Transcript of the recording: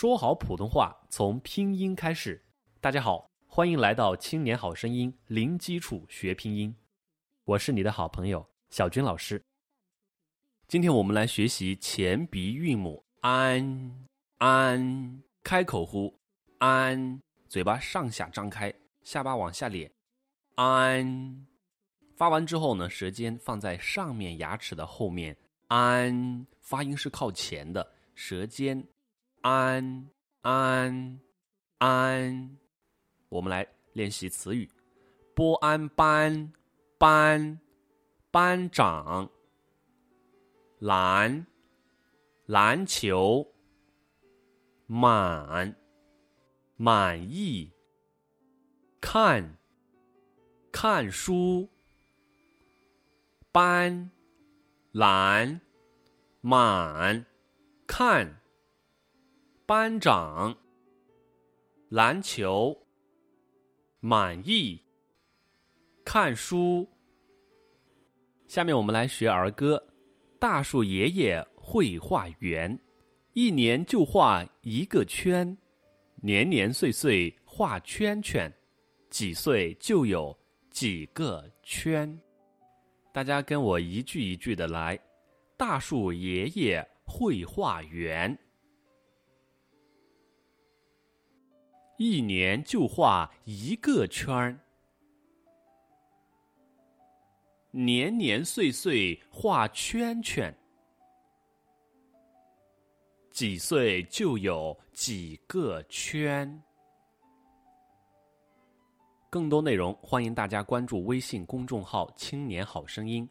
说好普通话从拼音开始。大家好，欢迎来到《青年好声音》，零基础学拼音。我是你的好朋友小军老师。今天我们来学习前鼻韵母 an an，开口呼 an，嘴巴上下张开，下巴往下咧 an。发完之后呢，舌尖放在上面牙齿的后面 an，发音是靠前的，舌尖。安安安，我们来练习词语：波安班班班长。篮篮球。满满意。看看书。班篮满看。班长，篮球，满意，看书。下面我们来学儿歌：大树爷爷会画圆，一年就画一个圈，年年岁岁画圈圈，几岁就有几个圈。大家跟我一句一句的来：大树爷爷会画圆。一年就画一个圈儿，年年岁岁画圈圈，几岁就有几个圈。更多内容，欢迎大家关注微信公众号“青年好声音”。